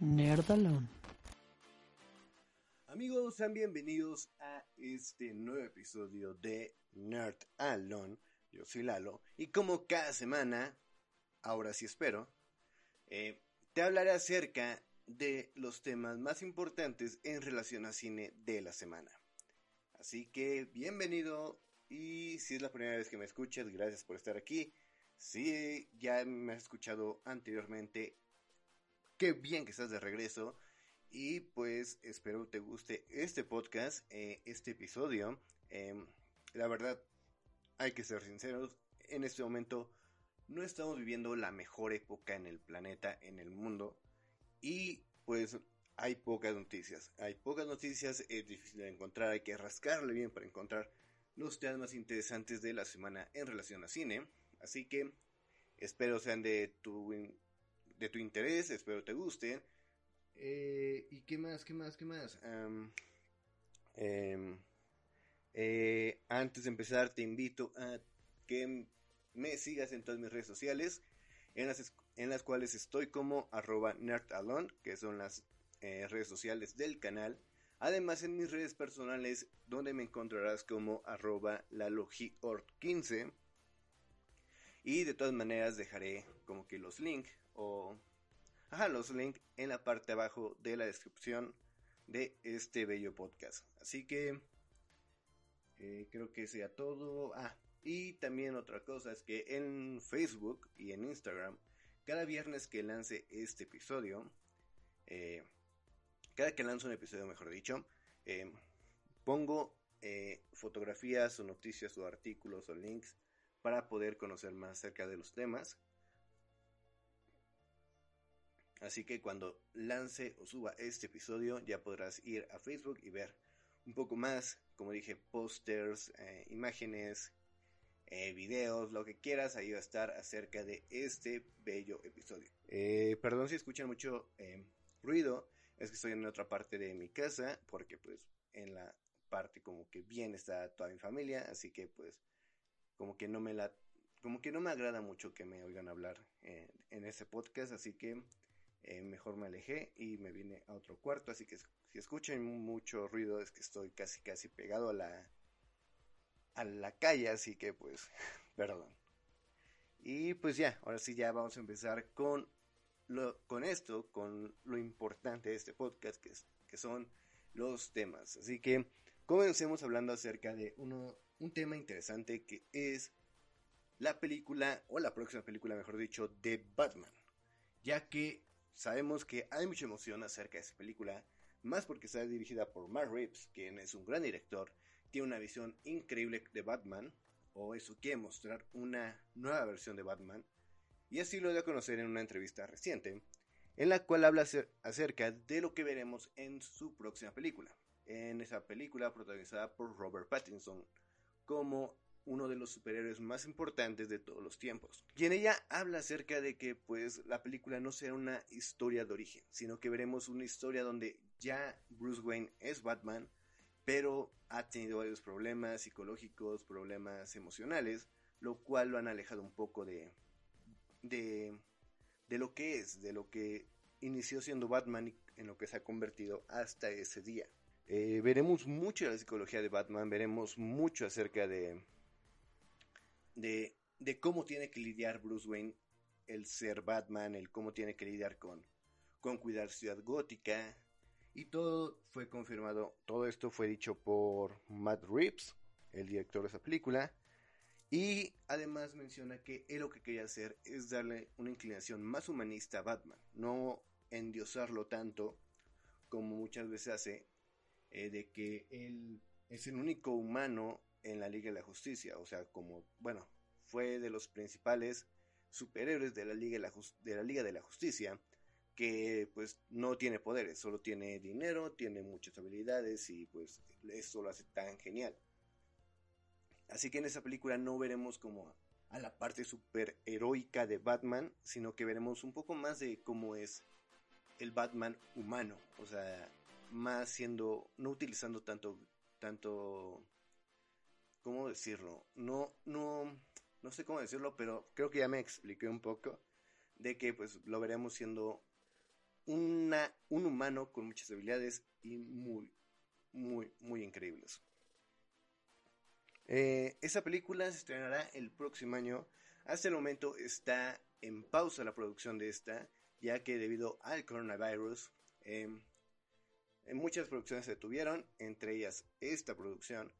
Nerdalón. Amigos, sean bienvenidos a este nuevo episodio de Nerd Alone. Yo soy Lalo y como cada semana, ahora sí espero, eh, te hablaré acerca de los temas más importantes en relación a cine de la semana. Así que bienvenido y si es la primera vez que me escuchas, gracias por estar aquí. Si ya me has escuchado anteriormente, qué bien que estás de regreso. Y pues espero te guste este podcast, eh, este episodio. Em, la verdad, hay que ser sinceros, en este momento no estamos viviendo la mejor época en el planeta, en el mundo. Y pues hay pocas noticias. Hay pocas noticias, es difícil de encontrar, hay que rascarle bien para encontrar los temas más interesantes de la semana en relación a cine. Así que espero sean de tu, de tu interés, espero te gusten. Eh, ¿Y qué más? ¿Qué más? ¿Qué más? Em, eh, antes de empezar, te invito a que me sigas en todas mis redes sociales, en las, en las cuales estoy como arroba nerdalone, que son las eh, redes sociales del canal. Además en mis redes personales donde me encontrarás como arroba lalogiort15. Y de todas maneras dejaré como que los links o... Los links en la parte abajo de la descripción de este bello podcast. Así que eh, creo que sea todo. Ah, y también otra cosa es que en Facebook y en Instagram, cada viernes que lance este episodio, eh, cada que lanzo un episodio, mejor dicho, eh, pongo fotografías o noticias o artículos o links para poder conocer más acerca de los temas. Así que cuando lance o suba este episodio ya podrás ir a Facebook y ver un poco más, como dije, pósters, eh, imágenes, videos, lo que quieras, ahí va a estar acerca de este bello episodio. perdón si escuchan mucho ruido, es que estoy en otra parte de mi casa, porque pues en la parte como que bien está toda mi familia, así que pues como que no me la como que no me agrada mucho que me oigan hablar eh, en ese podcast, así que eh, mejor me alejé y me vine a otro cuarto, así que si escuchan mucho ruido es que estoy casi casi pegado a la a la calle, así que pues perdón. Y pues ya, ahora sí ya vamos a empezar con con esto, con lo importante de este podcast, que, que son los temas. Así que comencemos hablando acerca de uno, un tema interesante que es la película, o la próxima película, mejor dicho, de Batman. Ya que sabemos que hay mucha emoción acerca de esa película, más porque está dirigida por Mark Reeves, quien es un gran director, tiene una visión increíble de Batman, o eso quiere mostrar una nueva versión de Batman, y así lo dio a conocer en una entrevista reciente, en la cual habla acerca de lo que veremos en su próxima película. En esa película protagonizada por Robert Pattinson como uno de los superhéroes más importantes de todos los tiempos. Y en ella habla acerca de que pues la película no será una historia de origen, sino que veremos una historia donde ya Bruce Wayne es Batman, pero ha tenido varios problemas psicológicos, problemas emocionales, lo cual lo han alejado un poco de, de, de lo que es, de lo que inició siendo Batman y en lo que se ha convertido hasta ese día. Eh, veremos mucho de la psicología de Batman, veremos mucho acerca de, de, de, cómo tiene que lidiar Bruce Wayne el ser Batman, el cómo tiene que lidiar con, con cuidar Ciudad Gótica. Y todo fue confirmado, todo esto fue dicho por Matt Reeves, el director de esa película. Y además menciona que él lo que quería hacer es darle una inclinación más humanista a Batman, no endiosarlo tanto como muchas veces hace, eh, de que él es el único humano en la Liga de la Justicia, o sea, como, bueno, fue de los principales superhéroes de la Liga de la, Justicia, que pues no tiene poderes, solo tiene dinero, tiene muchas habilidades y pues eso lo hace tan genial. Así que en esa película no veremos como a la parte super heroica de Batman, sino que veremos un poco más de cómo es el Batman humano, o sea, más siendo, no utilizando tanto, tanto, ¿cómo decirlo? No, no, no sé cómo decirlo, pero creo que ya me expliqué un poco de que pues lo veremos siendo una, un humano con muchas habilidades y muy, muy, muy increíbles. Eh, esa película se estrenará el próximo año. Hasta el momento está en pausa la producción de esta, ya que debido al coronavirus, em, muchas producciones se detuvieron, entre ellas esta producción.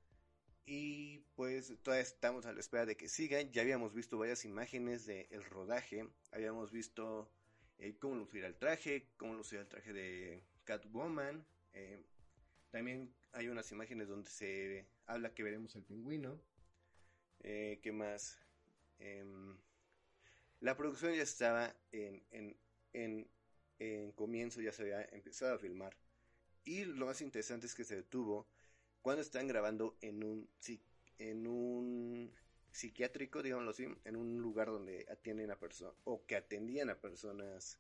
Y pues todavía estamos a la espera de que sigan. Ya habíamos visto varias imágenes del rodaje. Habíamos visto eh, cómo lucirá el traje, cómo lucirá el traje de Catwoman. Eh, también hay unas imágenes donde se habla que veremos el pingüino. Eh, ¿Qué más? Em, la producción ya estaba en, en, en, comienzo, ya se había empezado a filmar. Y lo más interesante es que se detuvo cuando están grabando en un, en un psiquiátrico, digámoslo así, en un lugar donde atienden a personas o que atendían a personas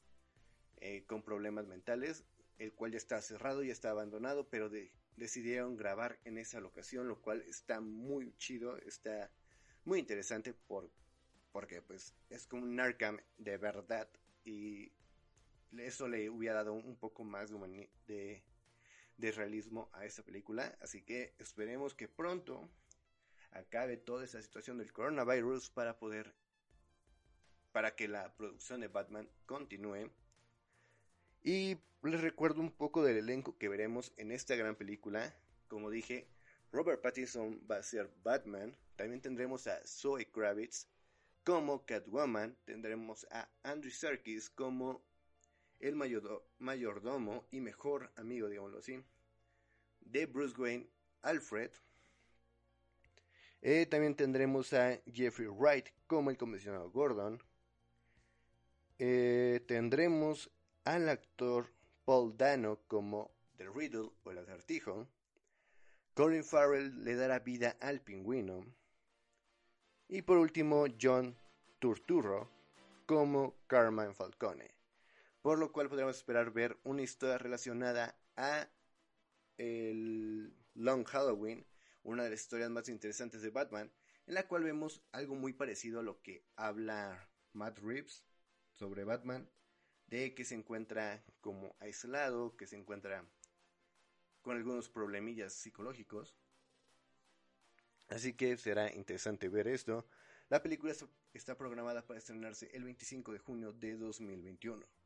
eh, con problemas mentales, el cual ya está cerrado y está abandonado, pero decidieron grabar en esa locación, lo cual está muy chido, está muy interesante por, porque pues es como un Arkham de verdad y eso le hubiera dado un poco más de, de, realismo a esta película, así que esperemos que pronto acabe toda esa situación del coronavirus para poder para que la producción de Batman continúe. Y les recuerdo un poco del elenco que veremos en esta gran película. Como dije, Robert Pattinson va a ser Batman. También tendremos a Zoe Kravitz como Catwoman. Tendremos a Andrew Serkis como el mayordomo y mejor amigo, digámoslo así, de Bruce Wayne, Alfred. Eh, también tendremos a Jeffrey Wright como el comisionado Gordon. Eh, tendremos al actor Paul Dano como The Riddle o el acertijo. Colin Farrell le dará vida al pingüino. Y por último, John Turturro como Carmen Falcone. Por lo cual podremos esperar ver una historia relacionada a el Long Halloween una de las historias más interesantes de Batman, en la cual vemos algo muy parecido a lo que habla Matt Reeves sobre Batman, de que se encuentra como aislado, que se encuentra con algunos problemillas psicológicos. Así que será interesante ver esto. La película está programada para estrenarse el 25 de junio de 2021.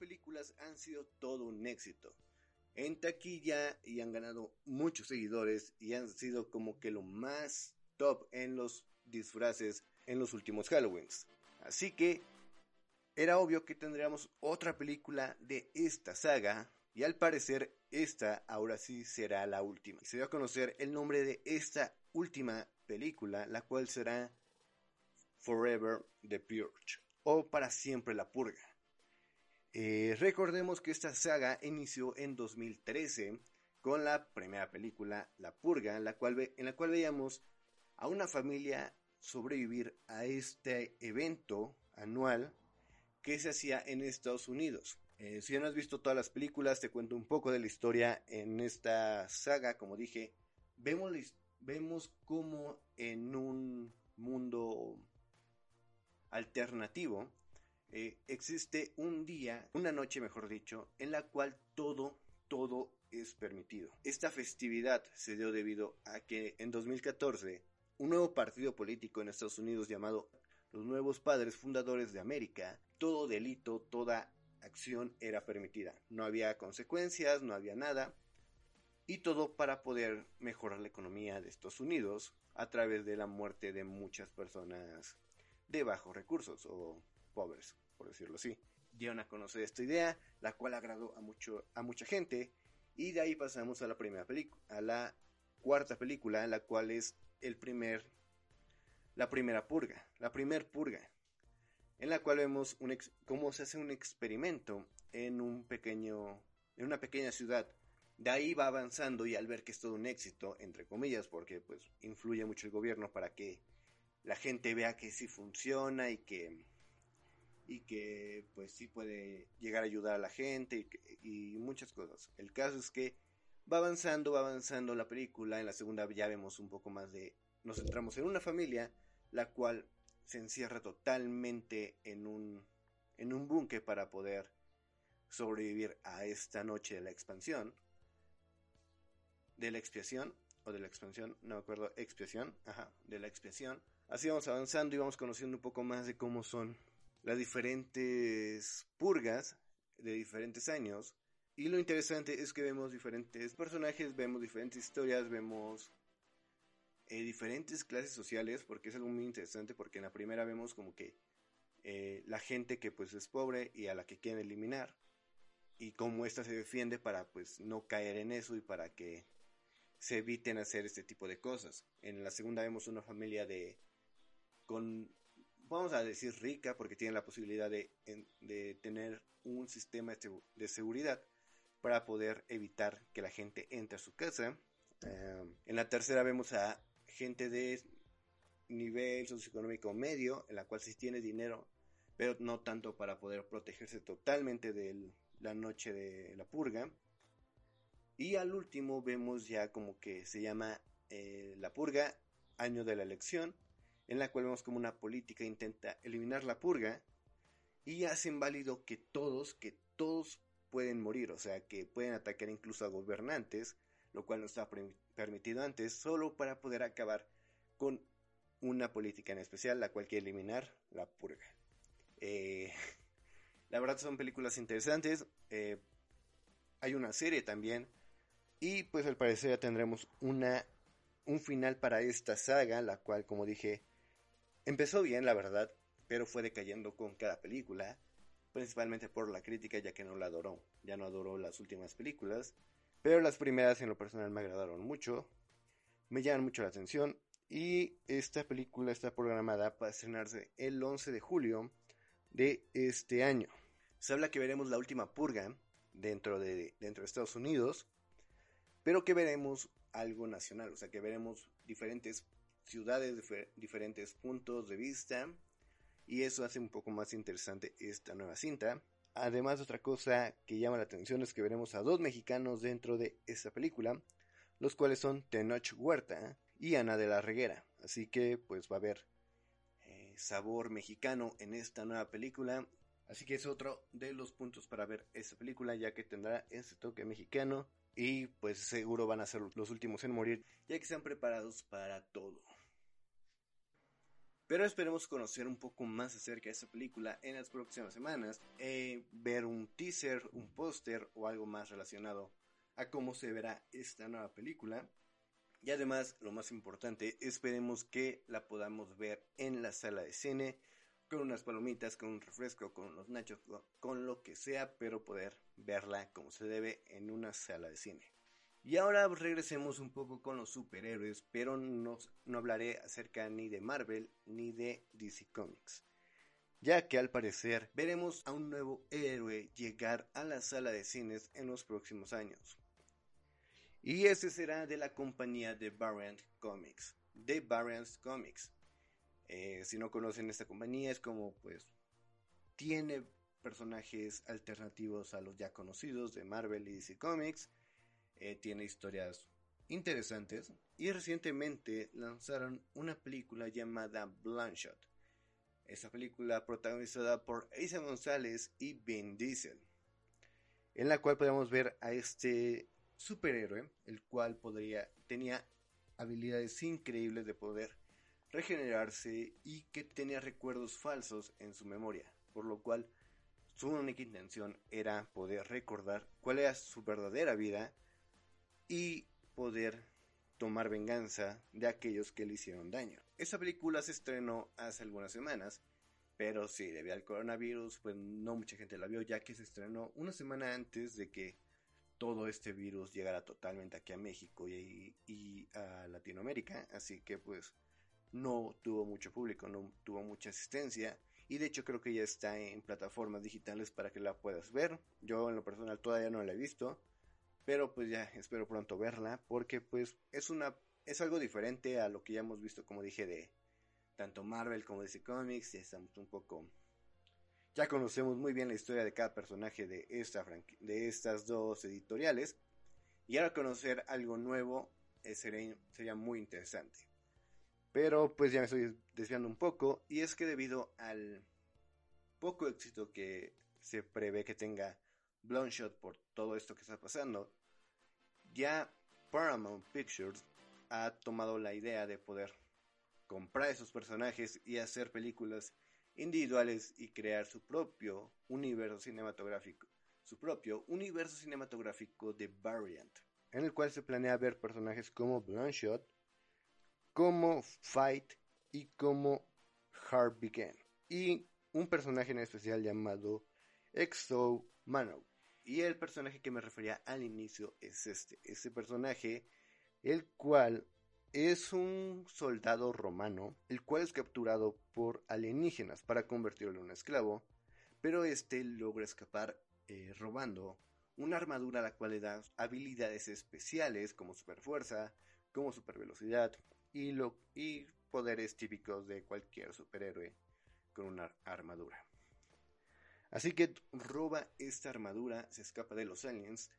Películas han sido todo un éxito. En taquilla y han ganado muchos seguidores y han sido como que lo más top en los disfraces en los últimos Halloweens. Así que era obvio que tendríamos otra película de esta saga y al parecer esta ahora sí será la última. Se dio a conocer el nombre de esta última película, la cual será Forever the Purge o Para siempre la purga. Eh, recordemos que esta saga inició en 2013 con la primera película La Purga, en la cual, en la cual veíamos a una familia sobrevivir a este evento anual que se hacía en Estados Unidos. Eh, si ya no has visto todas las películas, te cuento un poco de la historia en esta saga. Como dije, vemos, vemos como en un mundo alternativo eh, existe un día, una noche mejor dicho, en la cual todo, todo es permitido. Esta festividad se dio debido a que en 2014 un nuevo partido político en Estados Unidos llamado los Nuevos Padres Fundadores de América, todo delito, toda acción era permitida. No había consecuencias, no había nada. Y todo para poder mejorar la economía de Estados Unidos a través de la muerte de muchas personas de bajos recursos o pobres, por decirlo así. Dieron a conocer esta idea, la cual agradó a, mucho, a mucha gente. Y de ahí pasamos a la primera película, a la cuarta película, la cual es el primer, la primera purga, la primer purga en la cual vemos un cómo se hace un experimento en un pequeño, en una pequeña ciudad. De ahí va avanzando y al ver que es todo un éxito, entre comillas, porque pues influye mucho el gobierno para que la gente vea que sí funciona y que y que pues sí puede llegar a ayudar a la gente y, muchas cosas. El caso es que va avanzando, va avanzando la película. En la segunda ya vemos un poco más de. Nos centramos en una familia, la cual se encierra totalmente en un, en un búnker para poder sobrevivir a esta noche de la expansión. De la expiación, o de la expansión, no me acuerdo, expiación, ajá, de la expiación. Así vamos avanzando y vamos conociendo un poco más de cómo son las diferentes purgas de diferentes años. Y lo interesante es que vemos diferentes personajes, vemos diferentes historias, vemos eh, diferentes clases sociales, porque es algo muy interesante, porque en la primera vemos como que eh, la gente que pues es pobre y a la que quieren eliminar, y cómo ésta se defiende para pues no caer en eso y para que se eviten hacer este tipo de cosas. En la segunda vemos una familia de con vamos a decir rica porque tiene la posibilidad de, tener un sistema de seguridad para poder evitar que la gente entre a su casa. Eh, en la tercera vemos a gente de nivel socioeconómico medio, en la cual sí tiene dinero, pero no tanto para poder protegerse totalmente de la noche de la purga. Y al último vemos ya como que se llama eh, la purga, año de la elección, en la cual vemos como una política intenta eliminar la purga y hacen válido que todos, que todos pueden morir, o sea, que pueden atacar incluso a gobernantes, lo cual no está permitido antes, solo para poder acabar con una política en especial, la cual quiere eliminar la purga. Eh, la verdad son películas interesantes. Eh, hay una serie también. Y pues al parecer ya tendremos una, un final para esta saga, la cual como dije, empezó bien la verdad, pero fue decayendo con cada película. Principalmente por la crítica ya que no la adoró. Ya no adoró las últimas películas. Pero las primeras en lo personal me agradaron mucho, me llaman mucho la atención y esta película está programada para estrenarse el 11 de julio de este año. Se habla que veremos la última purga dentro de, dentro de Estados Unidos, pero que veremos algo nacional, o sea que veremos diferentes ciudades, diferentes puntos de vista y eso hace un poco más interesante esta nueva cinta. Además, otra cosa que llama la atención es que veremos a dos mexicanos dentro de esta película, los cuales son Tenoch Huerta y Ana de la Reguera. Así que pues va a haber eh, sabor mexicano en esta nueva película. Así que es otro de los puntos para ver esta película, ya que tendrá ese toque mexicano. Y pues seguro van a ser los últimos en morir, ya que están preparados para todo. Pero esperemos conocer un poco más acerca de esta película en las próximas semanas, eh, ver un teaser, un póster o algo más relacionado a cómo se verá esta nueva película. Y además, lo más importante, esperemos que la podamos ver en la sala de cine, con unas palomitas, con un refresco, con unos nachos, con lo que sea, pero poder verla como se debe en una sala de cine. Y ahora regresemos un poco con los superhéroes, pero no, no hablaré acerca ni de Marvel ni de DC Comics, ya que al parecer veremos a un nuevo héroe llegar a la sala de cines en los próximos años. Y ese será de la compañía de Variant Comics, de Variant Comics. Eh, si no conocen esta compañía, es como pues tiene personajes alternativos a los ya conocidos de Marvel y DC Comics. Eh, tiene historias interesantes y recientemente lanzaron una película llamada Bloodshot. Esta película protagonizada por Isa González y Vin Diesel, en la cual podemos ver a este superhéroe, el cual podría, tenía habilidades increíbles de poder regenerarse y que tenía recuerdos falsos en su memoria, por lo cual su única intención era poder recordar cuál era su verdadera vida y poder tomar venganza de aquellos que le hicieron daño. Esta película se estrenó hace algunas semanas, pero sí, debido al coronavirus, pues no mucha gente la vio, ya que se estrenó una semana antes de que todo este virus llegara totalmente aquí a México y, a Latinoamérica, así que pues no tuvo mucho público, no tuvo mucha asistencia y de hecho creo que ya está en plataformas digitales para que la puedas ver. Yo en lo personal todavía no la he visto, pero pues ya espero pronto verla porque pues es una es algo diferente a lo que ya hemos visto como dije de tanto Marvel como DC Comics, ya estamos un poco ya conocemos muy bien la historia de cada personaje de, esta de estas dos editoriales. Y ahora conocer algo nuevo eh, sería, sería muy interesante. Pero pues ya me estoy desviando un poco. Y es que debido al poco éxito que se prevé que tenga Bloodshot por todo esto que está pasando, ya Paramount Pictures ha tomado la idea de poder comprar esos personajes y hacer películas individuales y crear su propio universo cinematográfico, su propio universo cinematográfico de Variant, en el cual se planea ver personajes como Bloodshot, como Fight y como Heart Began, y un personaje en especial llamado Exo Mano. Y el personaje que me refería al inicio es este, ese personaje, el cual es un soldado romano, el cual es capturado por alienígenas para convertirlo en un esclavo, pero este logra escapar eh, robando una armadura a la cual le da habilidades especiales como superfuerza, como supervelocidad y, y poderes típicos de cualquier superhéroe con una armadura. Así que roba esta armadura, se escapa de los aliens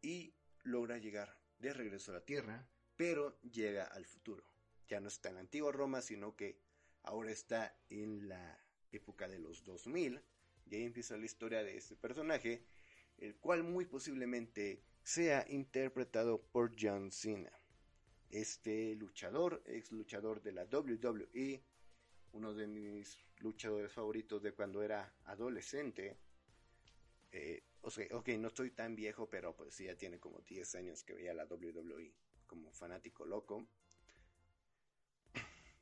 y logra llegar de regreso a la Tierra pero llega al futuro. Ya no está en la antigua Roma, sino que ahora está en la época de los 2000. Y ahí empieza la historia de este personaje, el cual muy posiblemente sea interpretado por John Cena. Este luchador, ex luchador de la WWE, uno de mis luchadores favoritos de cuando era adolescente. Eh, ok, no estoy tan viejo, pero pues sí, ya tiene como 10 años que veía la WWE como fanático loco.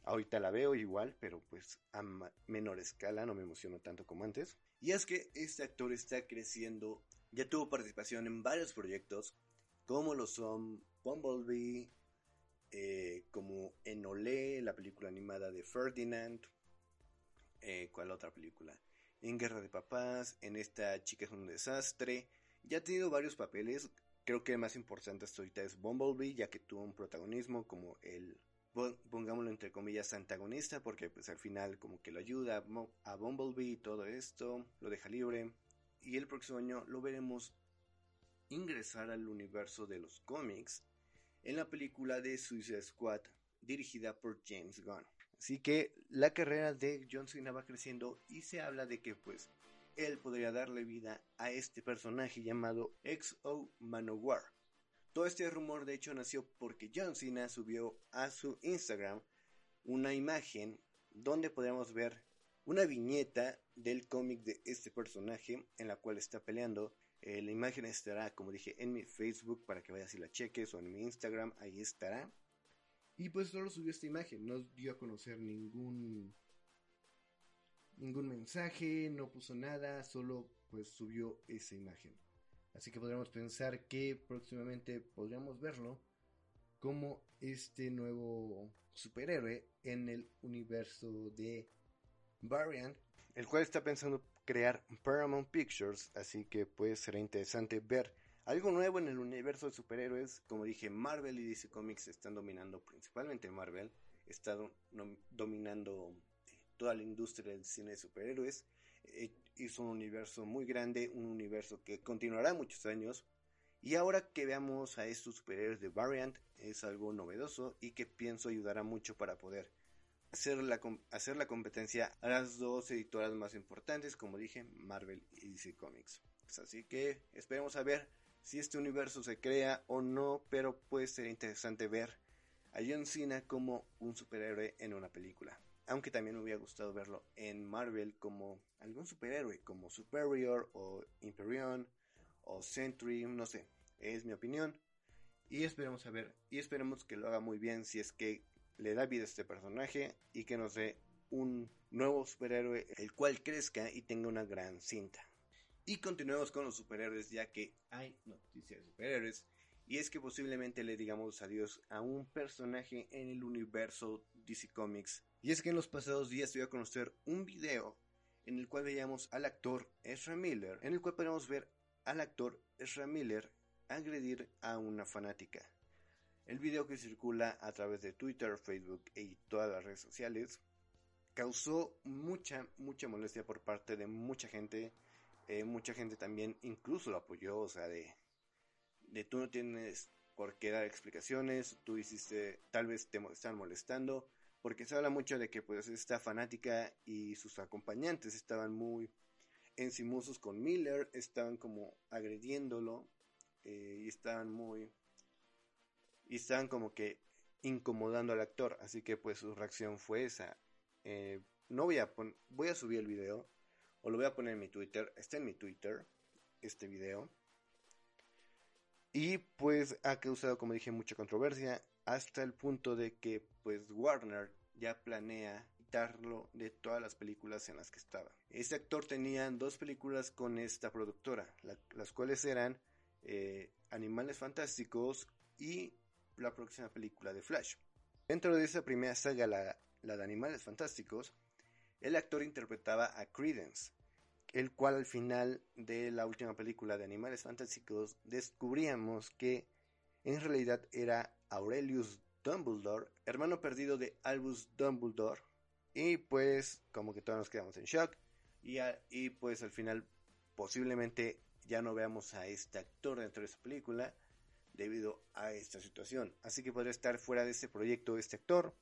Ahorita la veo igual, pero pues a menor escala, no me emociono tanto como antes. Y es que este actor está creciendo, ya tuvo participación en varios proyectos, como lo son Bumblebee, eh, como en Olé, la película animada de Ferdinand, eh, ¿cuál otra película? En Guerra de Papás, en esta chica es un desastre, ya ha tenido varios papeles, Creo que el más importante hasta ahorita es Bumblebee, ya que tuvo un protagonismo como el, pongámoslo entre comillas, antagonista, porque pues al final como que lo ayuda a Bumblebee y todo esto, lo deja libre. Y el próximo año lo veremos ingresar al universo de los cómics en la película de Suicide Squad, dirigida por James Gunn. Así que la carrera de John Cena va creciendo y se habla de que pues él podría darle vida a este personaje llamado XO Manowar. Todo este rumor de hecho nació porque John Cena subió a su Instagram una imagen donde podremos ver una viñeta del cómic de este personaje en la cual está peleando. Eh, la imagen estará, como dije, en mi Facebook para que vayas y la cheques o en mi Instagram, ahí estará. Y pues solo subió esta imagen, no dio a conocer ningún ningún mensaje, no puso nada, solo pues subió esa imagen. Así que podríamos pensar que próximamente podríamos verlo como este nuevo superhéroe en el universo de Variant, el cual está pensando crear Paramount Pictures, así que pues será interesante ver algo nuevo en el universo de superhéroes. Como dije, Marvel y DC Comics están dominando, principalmente Marvel, está dominando eh, toda la industria del cine de superhéroes. Eh, hizo un universo muy grande, un universo que continuará muchos años. Y ahora que veamos a estos superhéroes de Variant es algo novedoso y que pienso ayudará mucho para poder hacer la, hacer la competencia a las dos editoras más importantes, como dije, Marvel y DC Comics. Pues así que esperemos a ver si este universo se crea o no, pero puede ser interesante ver a John Cena como un superhéroe en una película. Aunque también me hubiera gustado verlo en Marvel como algún superhéroe, como Superior o Imperion o Sentry, no sé, es mi opinión. Y esperemos a ver, y esperemos que lo haga muy bien si es que le da vida a este personaje y que nos dé un nuevo superhéroe el cual crezca y tenga una gran cinta. Y continuemos con los superhéroes ya que hay noticias de superhéroes y es que posiblemente le digamos adiós a un personaje en el universo DC Comics. Y es que en los pasados días voy a conocer un video en el cual veíamos al actor Ezra Miller, en el cual podemos ver al actor Ezra Miller agredir a una fanática. El video que circula a través de Twitter, Facebook y todas las redes sociales causó mucha, mucha molestia por parte de mucha gente. Eh, mucha gente también incluso lo apoyó, o sea, de, de tú no tienes por qué dar explicaciones, tú hiciste, tal vez te están molestando, porque se habla mucho de que pues esta fanática y sus acompañantes estaban muy encimusos con Miller, estaban como agrediéndolo eh, y estaban muy y estaban como que incomodando al actor, así que pues su reacción fue esa. Eh, no voy a voy a subir el video o lo voy a poner en mi Twitter, está en mi Twitter este video. Y pues ha causado, como dije, mucha controversia hasta el punto de que pues Warner ya planea quitarlo de todas las películas en las que estaba. Este actor tenía dos películas con esta productora, las cuales eran eh, Animales Fantásticos y la próxima película de Flash. Dentro de esa primera saga, la, de Animales Fantásticos, el actor interpretaba a Credence, el cual al final de la última película de Animales Fantásticos descubríamos que en realidad era Aurelius Dumbledore, hermano perdido de Albus Dumbledore, y pues como que todos nos quedamos en shock, y, y pues al final posiblemente ya no veamos a este actor dentro de esa película debido a esta situación. Así que podría estar fuera de este proyecto este actor.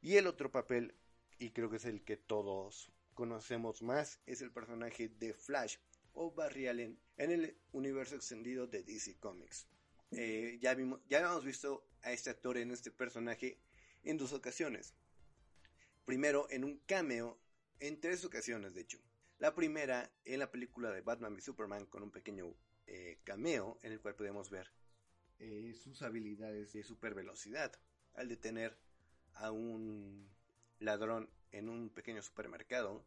Y el otro papel, y creo que es el que todos conocemos más, es el personaje de Flash o Barry Allen en el universo extendido de DC Comics. Eh, ya, vimos, ya hemos visto a este actor en este personaje en dos ocasiones. Primero en un cameo, en tres ocasiones de hecho. La primera en la película de Batman y Superman con un pequeño eh, cameo en el cual podemos ver eh, sus habilidades de super velocidad al detener a un ladrón en un pequeño supermercado.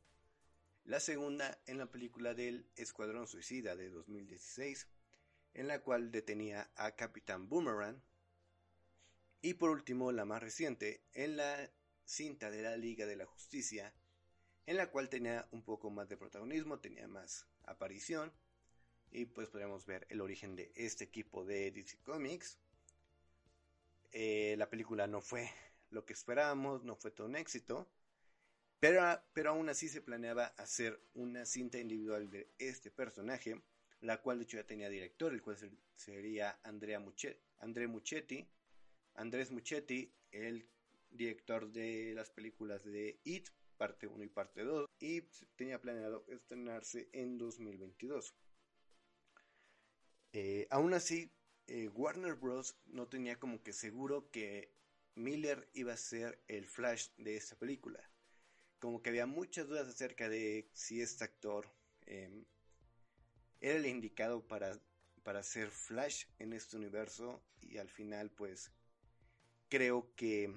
La segunda en la película del Escuadrón Suicida de 2016, en la cual detenía a Capitán Boomerang. Y por último, la más reciente, en la cinta de la Liga de la Justicia, en la cual tenía un poco más de protagonismo, tenía más aparición, y pues podríamos ver el origen de este equipo de DC Comics. Eh, la película no fue lo que esperábamos, no fue todo un éxito, pero, pero aún así se planeaba hacer una cinta individual de este personaje, la cual de hecho ya tenía director, el cual sería Andrea André Muchetti, Andrés Muchetti, el director de las películas de It, parte 1 y parte 2, y tenía planeado estrenarse en 2022. Eh, aún así, eh, Warner Bros. no tenía como que seguro que Miller iba a ser el Flash de esta película. como que había muchas dudas acerca de si este actor em, era el indicado para, para ser Flash en este universo y al final pues creo que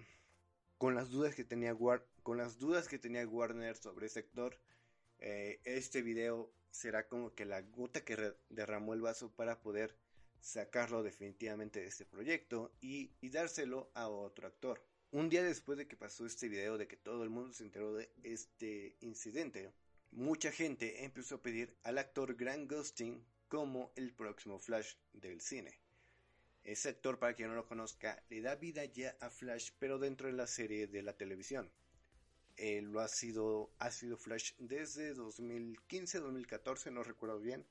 con las dudas que tenía con las dudas que tenía Warner sobre este actor eh, este video será como que la gota que derramó el vaso para poder sacarlo definitivamente de este proyecto y, dárselo a otro actor. Un día después de que pasó este video, de que todo el mundo se enteró de este incidente, mucha gente empezó a pedir al actor Grant Gustin como el próximo Flash del cine. Ese actor, para quien no lo conozca, le da vida ya a Flash, pero dentro de la serie de la televisión. Él lo ha sido, ha sido Flash desde 2015, 2014, no recuerdo bien.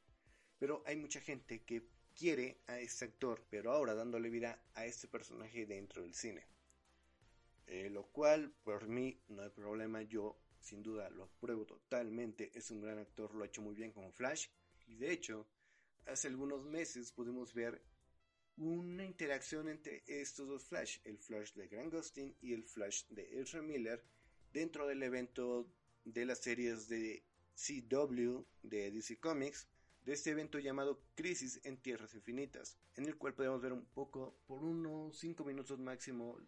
Pero hay mucha gente que quiere a este actor, pero ahora dándole vida a este personaje dentro del cine. Eh, lo cual, por mí, no hay problema. Yo, sin duda, lo apruebo totalmente. Es un gran actor, lo ha hecho muy bien como Flash. Y de hecho, hace algunos meses pudimos ver una interacción entre estos dos Flash, el Flash de Grant Gustin y el Flash de Ezra Miller, dentro del evento de las series de CW de DC Comics, de este evento llamado Crisis en Tierras Infinitas, en el cual podemos ver un poco, por unos 5 minutos máximo,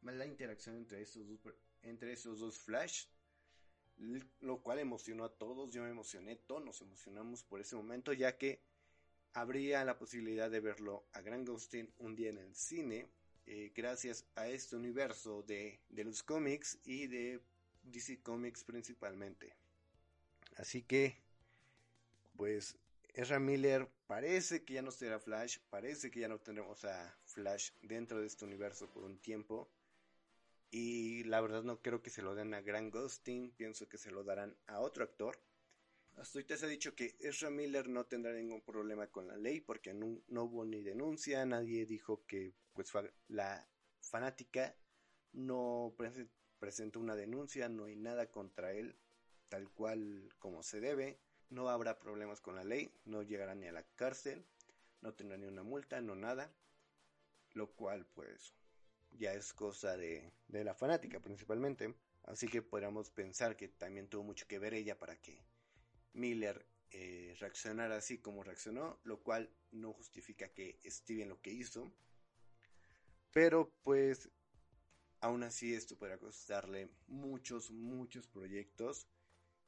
la interacción entre estos dos, entre estos dos Flash, lo cual emocionó a todos, yo me emocioné, todos nos emocionamos por ese momento, ya que habría la posibilidad de verlo a Grant Gustin un día en el cine, eh, gracias a este universo de, de los cómics y de DC Comics principalmente. Así que, pues Ezra Miller parece que ya no será Flash, parece que ya no tendremos a Flash dentro de este universo por un tiempo. Y la verdad no creo que se lo den a Grant Gustin, pienso que se lo darán a otro actor. Hasta ahorita se ha dicho que Ezra Miller no tendrá ningún problema con la ley porque no, hubo ni denuncia, nadie dijo que pues la fanática no presentó una denuncia, no hay nada contra él tal cual como se debe no habrá problemas con la ley, no llegará ni a la cárcel, no tendrá ni una multa, no nada, lo cual pues ya es cosa de, la fanática principalmente, así que podríamos pensar que también tuvo mucho que ver ella para que Miller eh, reaccionara así como reaccionó, lo cual no justifica que Steven lo que hizo, pero pues aún así esto podría costarle muchos, muchos proyectos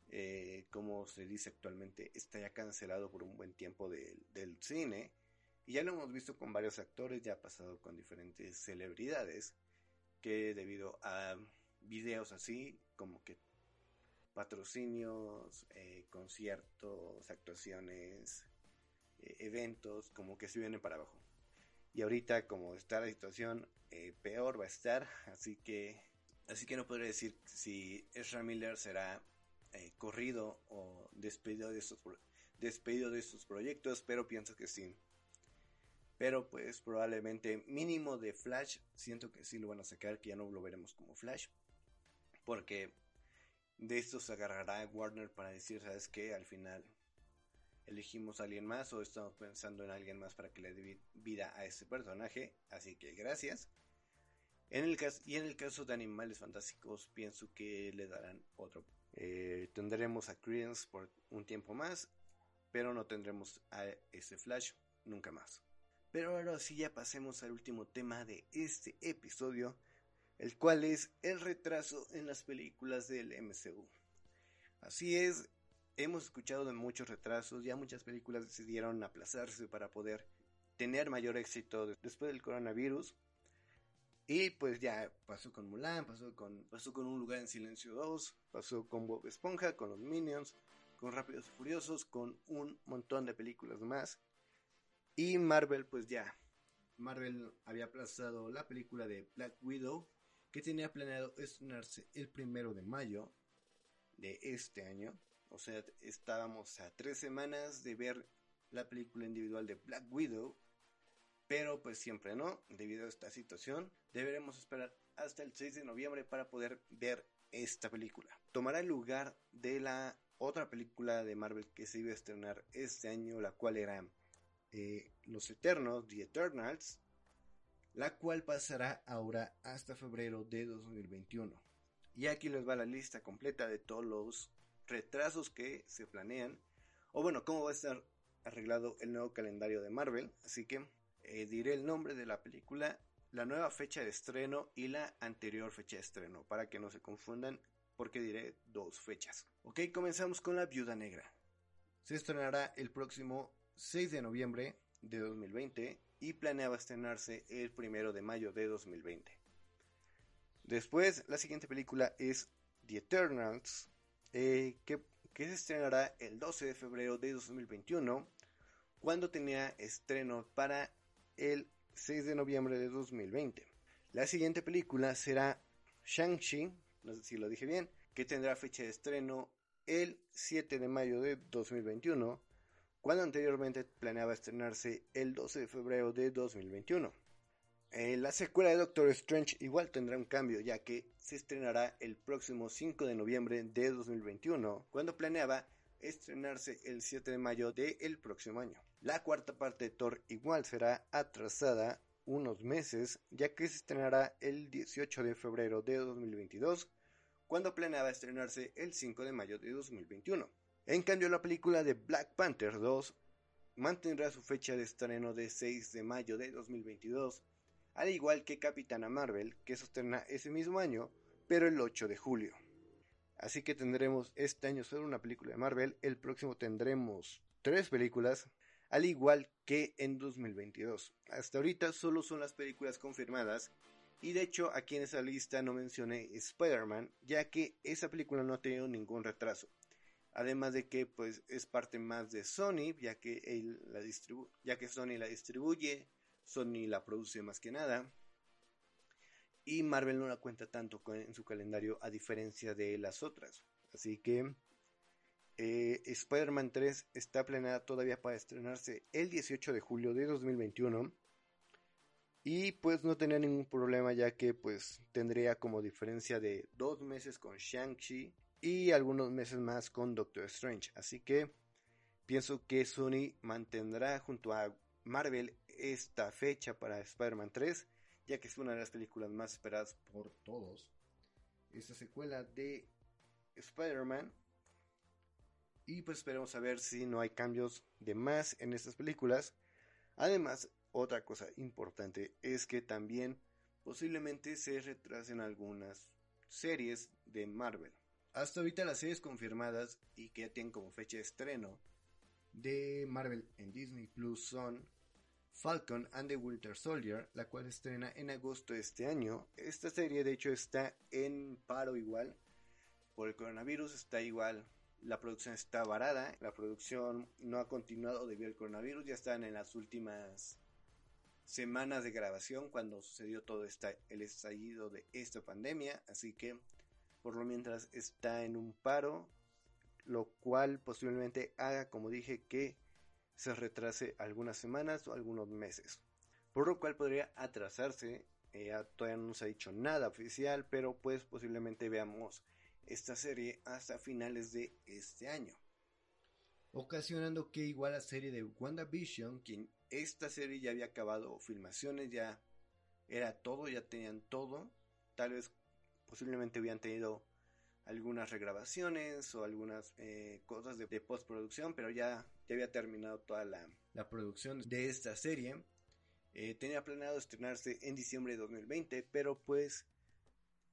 eh, como se dice actualmente, está ya cancelado por un buen tiempo del cine. Y ya lo hemos visto con varios actores, ya ha pasado con diferentes celebridades, que debido a videos así, como que patrocinios, eh, conciertos, actuaciones, eh, eventos, como que se vienen para abajo. Y ahorita como está la situación, peor va a estar, así que así que no podré decir si Ezra Miller será eh, corrido o despedido de estos despedido de proyectos, pero pienso que sí. Pero pues probablemente mínimo de Flash, siento que sí lo van a sacar, que ya no lo veremos como Flash. Porque de esto se agarrará Warner para decir, ¿sabes qué? Al final elegimos a alguien más o estamos pensando en alguien más para que le dé vida a ese personaje. Así que gracias. Y en el caso de Animales Fantásticos, pienso que le darán otro eh, tendremos a Credence por un tiempo más, pero no tendremos a ese Flash nunca más. Pero ahora sí ya pasemos al último tema de este episodio, el cual es el retraso en las películas del MCU. Así es, hemos escuchado de muchos retrasos, ya muchas películas decidieron aplazarse para poder tener mayor éxito después del coronavirus. Y pues ya pasó con Mulan, pasó con, pasó con Un lugar en silencio 2, pasó con Bob Esponja, con los Minions, con Rápidos y Furiosos, con un montón de películas más. Y Marvel pues ya, Marvel había aplazado la película de Black Widow, que tenía planeado estrenarse el primero de mayo de este año. O sea, estábamos a tres semanas de ver la película individual de Black Widow pero pues siempre no, debido a esta situación, deberemos esperar hasta el 6 de noviembre para poder ver esta película. Tomará el lugar de la otra película de Marvel que se iba a estrenar este año, la cual era eh, Los Eternos, The Eternals, la cual pasará ahora hasta febrero de 2021. Y aquí les va la lista completa de todos los retrasos que se planean. O bueno, cómo va a estar arreglado el nuevo calendario de Marvel. Así que eh, diré el nombre de la película, la nueva fecha de estreno y la anterior fecha de estreno. Para que no se confundan, porque diré dos fechas. Ok, comenzamos con La Viuda Negra. Se estrenará el próximo 6 de noviembre de 2020 y planeaba estrenarse el primero de mayo de 2020. Después, la siguiente película es The Eternals, eh, que, que, se estrenará el 12 de febrero de 2021, cuando tenía estreno para el 6 de noviembre de 2020. La siguiente película será Shang-Chi, no sé si lo dije bien, que tendrá fecha de estreno el 7 de mayo de 2021, cuando anteriormente planeaba estrenarse el 12 de febrero de 2021. Eh, la secuela de Doctor Strange igual tendrá un cambio, ya que se estrenará el próximo 5 de noviembre de 2021, cuando planeaba estrenarse el 7 de mayo del próximo año. La cuarta parte de Thor igual será atrasada unos meses, ya que se estrenará el 18 de febrero de 2022, cuando planeaba estrenarse el 5 de mayo de 2021. En cambio, la película de Black Panther 2 mantendrá su fecha de estreno de 6 de mayo de 2022, al igual que Capitana Marvel, que estrena ese mismo año, pero el 8 de julio. Así que tendremos este año solo una película de Marvel, el próximo tendremos tres películas, al igual que en 2022. Hasta ahorita solo son las películas confirmadas y de hecho aquí en esa lista no mencioné Spider-Man, ya que esa película no ha tenido ningún retraso. Además de que pues es parte más de Sony, ya que, él la ya que Sony la distribuye, Sony la produce más que nada. Y Marvel no la cuenta tanto en su calendario a diferencia de las otras. Así que eh, Spider-Man 3 está planeada todavía para estrenarse el 18 de julio de 2021 y pues no tenía ningún problema ya que pues tendría como diferencia de dos meses con Shang-Chi y algunos meses más con Doctor Strange. Así que pienso que Sony mantendrá junto a Marvel esta fecha para Spider-Man 3 ya que es una de las películas más esperadas por todos. Esta secuela de Spider-Man. Y pues esperemos a ver si no hay cambios de más en estas películas. Además, otra cosa importante es que también posiblemente se retrasen algunas series de Marvel. Hasta ahorita las series confirmadas y que ya tienen como fecha de estreno de Marvel en Disney Plus son Falcon and the Winter Soldier, la cual estrena en agosto de este año. Esta serie de hecho está en paro igual. Por el coronavirus, está igual. La producción está varada, la producción no ha continuado debido al coronavirus, ya están en las últimas semanas de grabación cuando sucedió todo el estallido de esta pandemia, así que por lo mientras está en un paro, lo cual posiblemente haga, como dije, que se retrase algunas semanas o algunos meses, por lo cual podría atrasarse, eh, todavía no se ha dicho nada oficial, pero pues posiblemente veamos esta serie hasta finales de este año. Ocasionando que igual la serie de WandaVision, quien esta serie ya había acabado filmaciones, ya era todo, ya tenían todo, tal vez posiblemente habían tenido algunas regrabaciones o algunas eh, cosas de, postproducción, pero ya, ya había terminado toda la, la producción de esta serie. Eh, tenía planeado estrenarse en diciembre de 2020, pero pues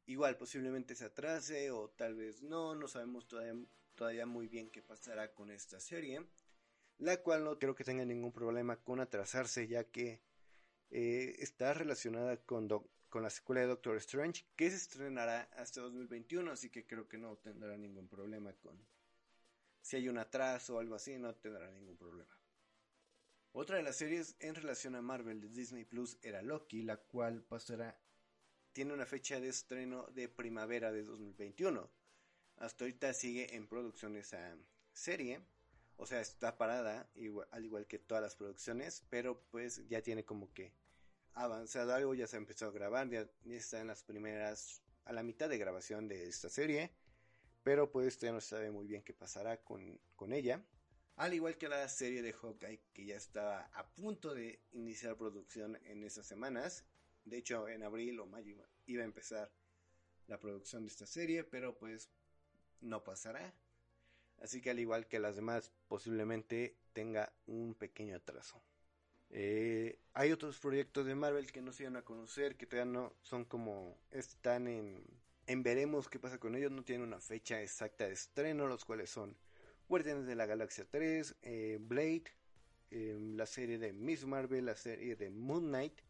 igual posiblemente se atrase o tal vez no, no sabemos todavía todavía muy bien qué pasará con esta serie, la cual no creo que tenga ningún problema con atrasarse ya que eh, está relacionada con, con la secuela de Doctor Strange que se estrenará hasta 2021, así que creo que no tendrá ningún problema con si hay un atraso o algo así, no tendrá ningún problema. Otra de las series en relación a Marvel de Disney Plus era Loki, la cual pasará tiene una fecha de estreno de primavera de 2021. Hasta ahorita sigue en producción esa serie. O sea, está parada, al igual que todas las producciones, pero pues ya tiene como que avanzado algo, ya se ha empezado a grabar, ya, está en las primeras, a la mitad de grabación de esta serie, pero pues todavía no se sabe muy bien qué pasará con, con ella. Al igual que la serie de Hawkeye, que ya estaba a punto de iniciar producción en esas semanas, de hecho en abril o mayo iba a empezar la producción de esta serie, pero pues no pasará. Así que al igual que las demás, posiblemente tenga un pequeño atraso. Eh, hay otros proyectos de Marvel que no se iban a conocer, que todavía no son como están en, veremos qué pasa con ellos, no tienen una fecha exacta de estreno, los cuales son Guardianes de la Galaxia 3, eh, Blade, eh, la serie de Miss Marvel, la serie de Moon Knight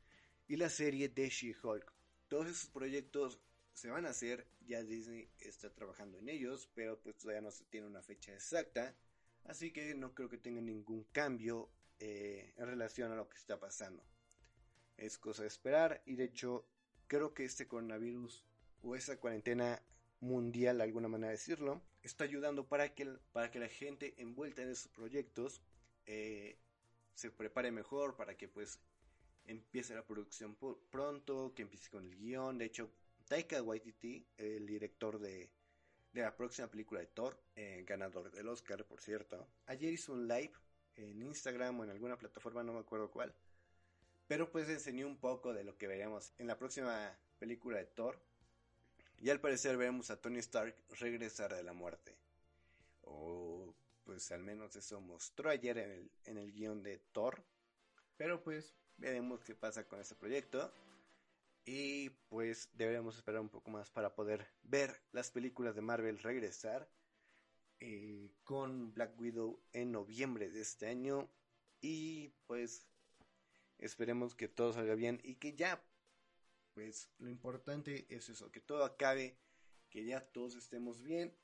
y la serie de She-Hulk. Todos esos proyectos se van a hacer, ya Disney está trabajando en ellos, pero pues todavía no se tiene una fecha exacta, así que no creo que tenga ningún cambio eh, en relación a lo que está pasando. Es cosa de esperar y de hecho creo que este coronavirus o esa cuarentena mundial, de alguna manera de decirlo, está ayudando para que, para que la gente envuelta en esos proyectos eh, se prepare mejor, para que pues empiece la producción pronto, que empiece con el guion. De hecho, Taika Waititi, el director de, la próxima película de Thor, eh, ganador del Oscar, por cierto, ayer hizo un live en Instagram o en alguna plataforma, no me acuerdo cuál, pero pues enseñó un poco de lo que veremos en la próxima película de Thor. Y al parecer veremos a Tony Stark regresar de la muerte. O pues al menos eso mostró ayer en el, en el guion de Thor. Pero pues veremos qué pasa con este proyecto. Y pues deberíamos esperar un poco más para poder ver las películas de Marvel regresar. Eh, con Black Widow en noviembre de este año. Y pues esperemos que todo salga bien y que ya pues lo importante es eso, que todo acabe, que ya todos estemos bien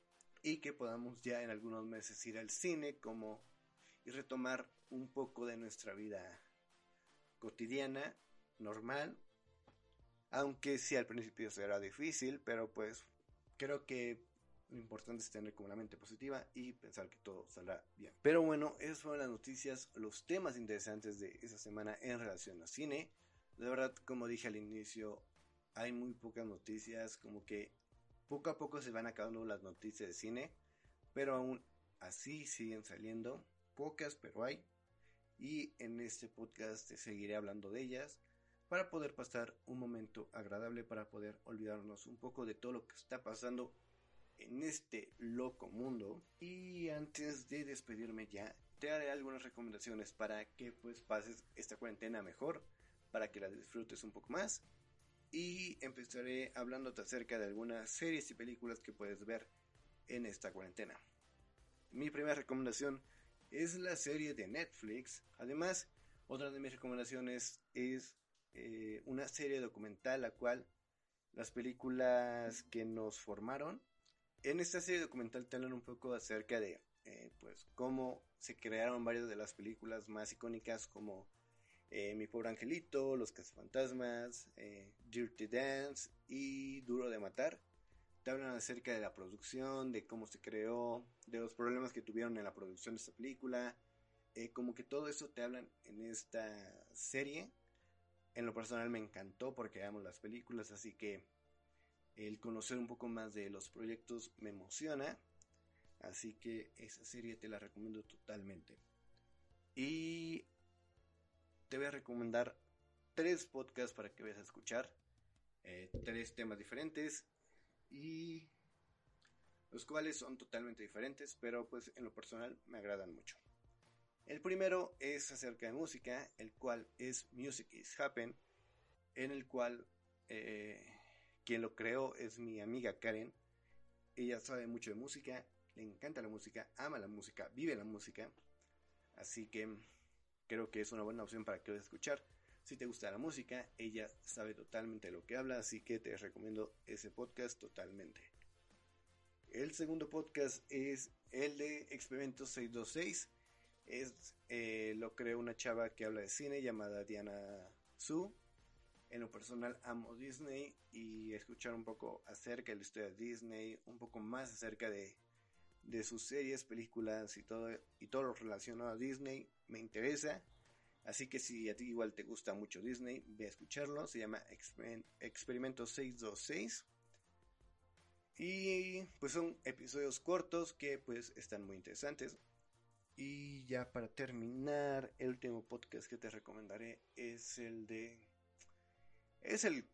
y que podamos ya en algunos meses ir al cine como y retomar un poco de nuestra vida cotidiana, normal, aunque sí al principio será difícil, pero pues creo que lo importante es tener como la mente positiva y pensar que todo saldrá bien. Pero bueno, esas fueron las noticias, los temas interesantes de esa semana en relación al cine. De verdad, como dije al inicio, hay muy pocas noticias, como que poco a poco se van acabando las noticias de cine, pero aún así siguen saliendo, pocas, pero hay. Y en este podcast te seguiré hablando de ellas para poder pasar un momento agradable, para poder olvidarnos un poco de todo lo que está pasando en este loco mundo. Y antes de despedirme ya, te haré algunas recomendaciones para que pues pases esta cuarentena mejor para que la disfrutes un poco más. Y empezaré hablándote acerca de algunas series y películas que puedes ver en esta cuarentena. Mi primera recomendación es la serie de Netflix. Además, otra de mis recomendaciones es eh, una serie documental, la cual las películas que nos formaron. En esta serie documental te hablan un poco acerca de eh, pues cómo se crearon varias de las películas más icónicas como eh, Mi pobre angelito, Los cazafantasmas, eh, Dirty Dance y Duro de matar. Te hablan acerca de la producción, de cómo se creó, de los problemas que tuvieron en la producción de esta película. Eh, como que todo eso te hablan en esta serie. En lo personal me encantó porque amo las películas, así que el conocer un poco más de los proyectos me emociona. Así que esa serie te la recomiendo totalmente. Y te voy a recomendar tres podcasts para que vayas a escuchar. Eh, tres temas diferentes y los cuales son totalmente diferentes, pero pues en lo personal me agradan mucho. El primero es acerca de música, el cual es Music is Happen, en el cual eh, quien lo creó es mi amiga Karen. Ella sabe mucho de música, le encanta la música, ama la música, vive la música. Así que creo que es una buena opción para que lo escuchar. Si te gusta la música, ella sabe totalmente lo que habla, así que te recomiendo ese podcast totalmente. El segundo podcast es el de Experimento 626. Es, eh, lo creó una chava que habla de cine llamada Diana Su. En lo personal amo Disney y escuchar un poco acerca de la historia de Disney, un poco más acerca de, de sus series, películas y todo, y todo lo relacionado a Disney me interesa. Así que si a ti igual te gusta mucho Disney, ve a escucharlo. Se llama Experimento 626. Y pues son episodios cortos que pues están muy interesantes. Y ya para terminar, el último podcast que te recomendaré es el de... Es el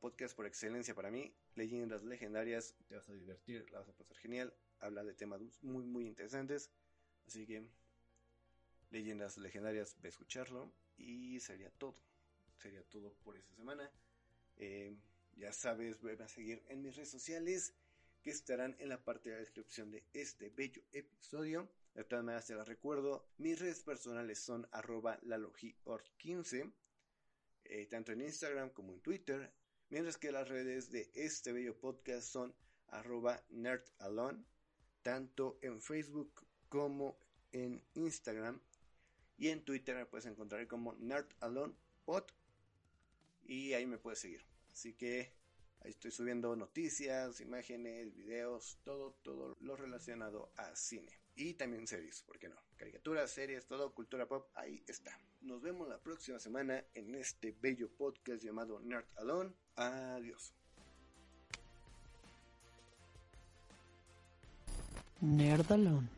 podcast por excelencia para mí. Leyendas legendarias, te vas a divertir, la vas a pasar genial. Habla de temas muy, muy interesantes. Así que, leyendas legendarias, ve a escucharlo. Y sería todo. Sería todo por esta semana. Eh, ya sabes, ven a seguir en mis redes sociales que estarán en la parte de la descripción de este bello episodio. De todas maneras te las recuerdo, mis redes personales son arroba lalogior15, eh, tanto en Instagram como en Twitter, mientras que las redes de este bello podcast son arroba nerdalone, tanto en Facebook como en Instagram. Y en Twitter me puedes encontrar como nerdalonepod y ahí me puedes seguir. Así que ahí estoy subiendo noticias, imágenes, videos, todo, todo lo relacionado a cine. Y también series, ¿por qué no? Caricaturas, series, todo, cultura pop, ahí está. Nos vemos la próxima semana en este bello podcast llamado Nerd Alone. Adiós. Nerd Alone.